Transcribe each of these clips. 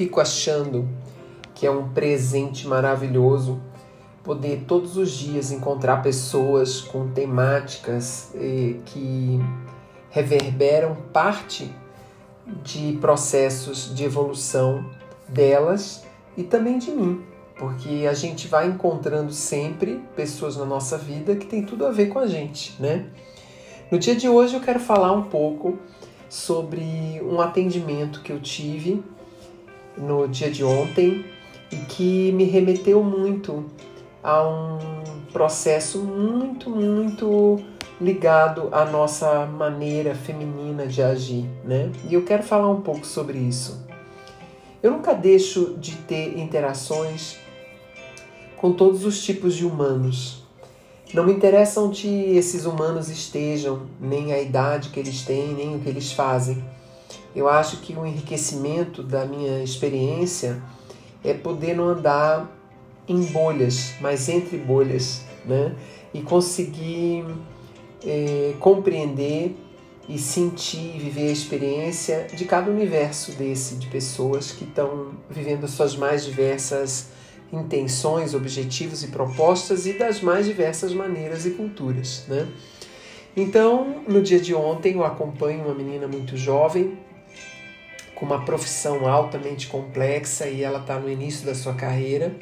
Fico achando que é um presente maravilhoso poder todos os dias encontrar pessoas com temáticas eh, que reverberam parte de processos de evolução delas e também de mim, porque a gente vai encontrando sempre pessoas na nossa vida que tem tudo a ver com a gente, né? No dia de hoje eu quero falar um pouco sobre um atendimento que eu tive no dia de ontem e que me remeteu muito a um processo muito, muito ligado à nossa maneira feminina de agir, né? E eu quero falar um pouco sobre isso. Eu nunca deixo de ter interações com todos os tipos de humanos. Não me interessa onde esses humanos estejam, nem a idade que eles têm, nem o que eles fazem. Eu acho que o enriquecimento da minha experiência é poder não andar em bolhas, mas entre bolhas, né? E conseguir é, compreender e sentir, viver a experiência de cada universo desse, de pessoas que estão vivendo suas mais diversas intenções, objetivos e propostas e das mais diversas maneiras e culturas, né? Então, no dia de ontem, eu acompanho uma menina muito jovem, com uma profissão altamente complexa e ela está no início da sua carreira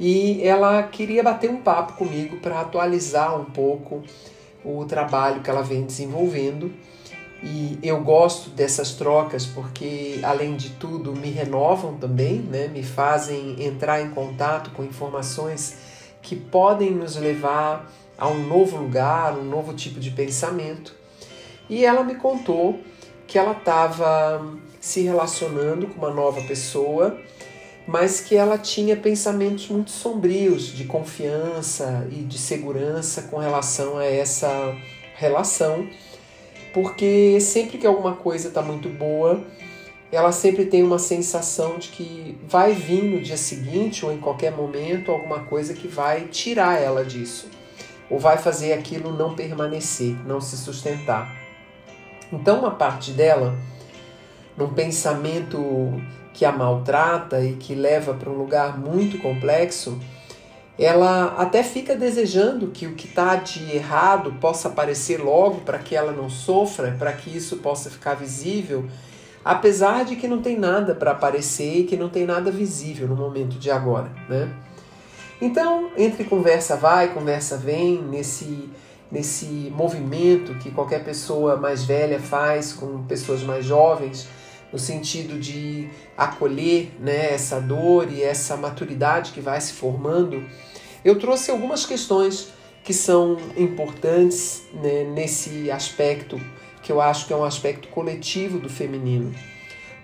e ela queria bater um papo comigo para atualizar um pouco o trabalho que ela vem desenvolvendo. E eu gosto dessas trocas porque, além de tudo, me renovam também, né? me fazem entrar em contato com informações que podem nos levar a um novo lugar, um novo tipo de pensamento. E ela me contou que ela estava se relacionando com uma nova pessoa mas que ela tinha pensamentos muito sombrios de confiança e de segurança com relação a essa relação, porque sempre que alguma coisa está muito boa, ela sempre tem uma sensação de que vai vir no dia seguinte ou em qualquer momento alguma coisa que vai tirar ela disso, ou vai fazer aquilo não permanecer, não se sustentar. Então, uma parte dela, num pensamento que a maltrata e que leva para um lugar muito complexo, ela até fica desejando que o que está de errado possa aparecer logo para que ela não sofra, para que isso possa ficar visível, apesar de que não tem nada para aparecer e que não tem nada visível no momento de agora, né? Então, entre conversa vai, conversa vem, nesse nesse movimento que qualquer pessoa mais velha faz com pessoas mais jovens, no sentido de acolher né, essa dor e essa maturidade que vai se formando, eu trouxe algumas questões que são importantes né, nesse aspecto que eu acho que é um aspecto coletivo do feminino.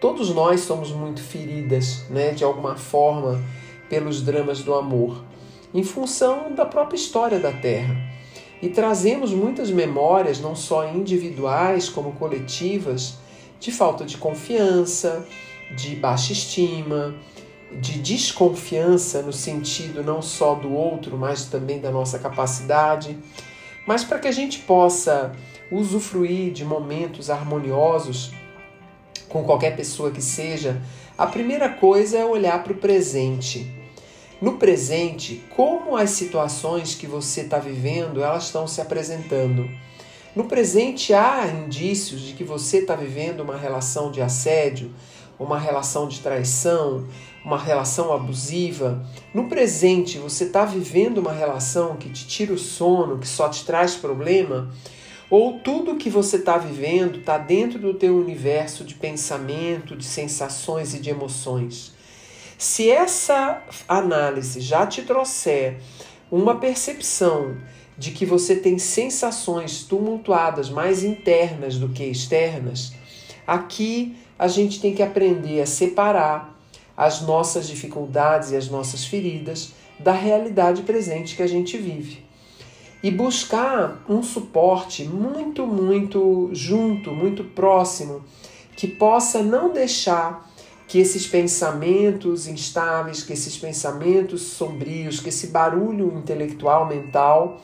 Todos nós somos muito feridas, né, de alguma forma, pelos dramas do amor, em função da própria história da Terra. E trazemos muitas memórias, não só individuais como coletivas, de falta de confiança, de baixa estima, de desconfiança no sentido não só do outro, mas também da nossa capacidade. Mas para que a gente possa usufruir de momentos harmoniosos com qualquer pessoa que seja, a primeira coisa é olhar para o presente. No presente, como as situações que você está vivendo elas estão se apresentando. No presente há indícios de que você está vivendo uma relação de assédio, uma relação de traição, uma relação abusiva. No presente você está vivendo uma relação que te tira o sono, que só te traz problema, ou tudo que você está vivendo está dentro do teu universo de pensamento, de sensações e de emoções. Se essa análise já te trouxer uma percepção de que você tem sensações tumultuadas mais internas do que externas, aqui a gente tem que aprender a separar as nossas dificuldades e as nossas feridas da realidade presente que a gente vive. E buscar um suporte muito, muito junto, muito próximo, que possa não deixar que esses pensamentos instáveis, que esses pensamentos sombrios, que esse barulho intelectual, mental,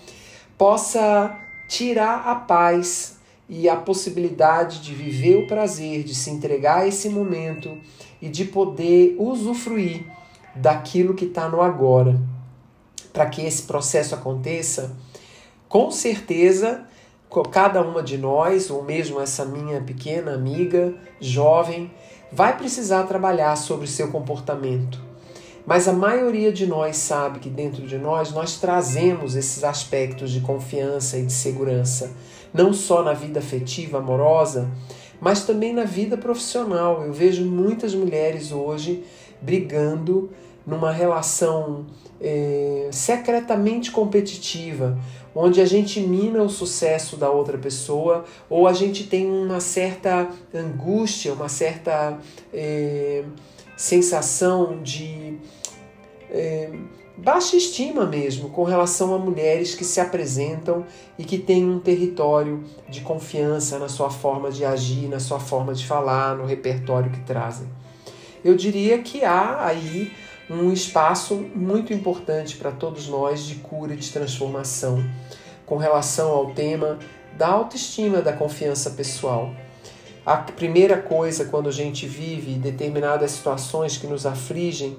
possa tirar a paz e a possibilidade de viver o prazer, de se entregar a esse momento e de poder usufruir daquilo que está no agora. Para que esse processo aconteça, com certeza, cada uma de nós, ou mesmo essa minha pequena amiga, jovem, vai precisar trabalhar sobre o seu comportamento. Mas a maioria de nós sabe que dentro de nós nós trazemos esses aspectos de confiança e de segurança, não só na vida afetiva, amorosa, mas também na vida profissional. Eu vejo muitas mulheres hoje brigando numa relação é, secretamente competitiva, onde a gente mina o sucesso da outra pessoa ou a gente tem uma certa angústia, uma certa é, sensação de é, baixa estima mesmo com relação a mulheres que se apresentam e que têm um território de confiança na sua forma de agir, na sua forma de falar, no repertório que trazem. Eu diria que há aí um espaço muito importante para todos nós de cura e de transformação com relação ao tema da autoestima, da confiança pessoal. A primeira coisa quando a gente vive determinadas situações que nos afligem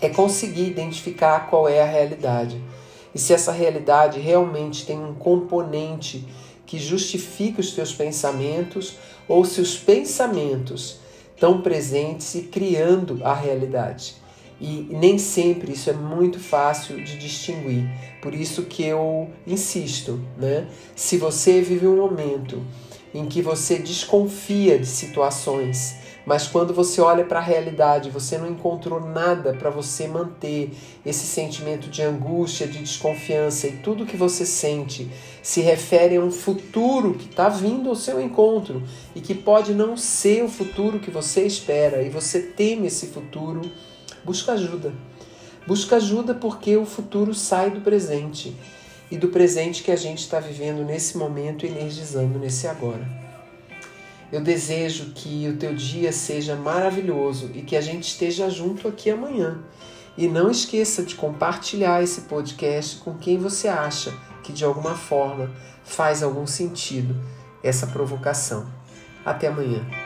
é conseguir identificar qual é a realidade. E se essa realidade realmente tem um componente que justifique os teus pensamentos ou se os pensamentos estão presentes e criando a realidade. E nem sempre isso é muito fácil de distinguir. Por isso que eu insisto, né? Se você vive um momento em que você desconfia de situações, mas quando você olha para a realidade, você não encontrou nada para você manter esse sentimento de angústia, de desconfiança e tudo que você sente se refere a um futuro que está vindo ao seu encontro e que pode não ser o futuro que você espera e você teme esse futuro, busca ajuda. Busca ajuda porque o futuro sai do presente e do presente que a gente está vivendo nesse momento, energizando nesse agora. Eu desejo que o teu dia seja maravilhoso e que a gente esteja junto aqui amanhã. E não esqueça de compartilhar esse podcast com quem você acha que de alguma forma faz algum sentido essa provocação. Até amanhã.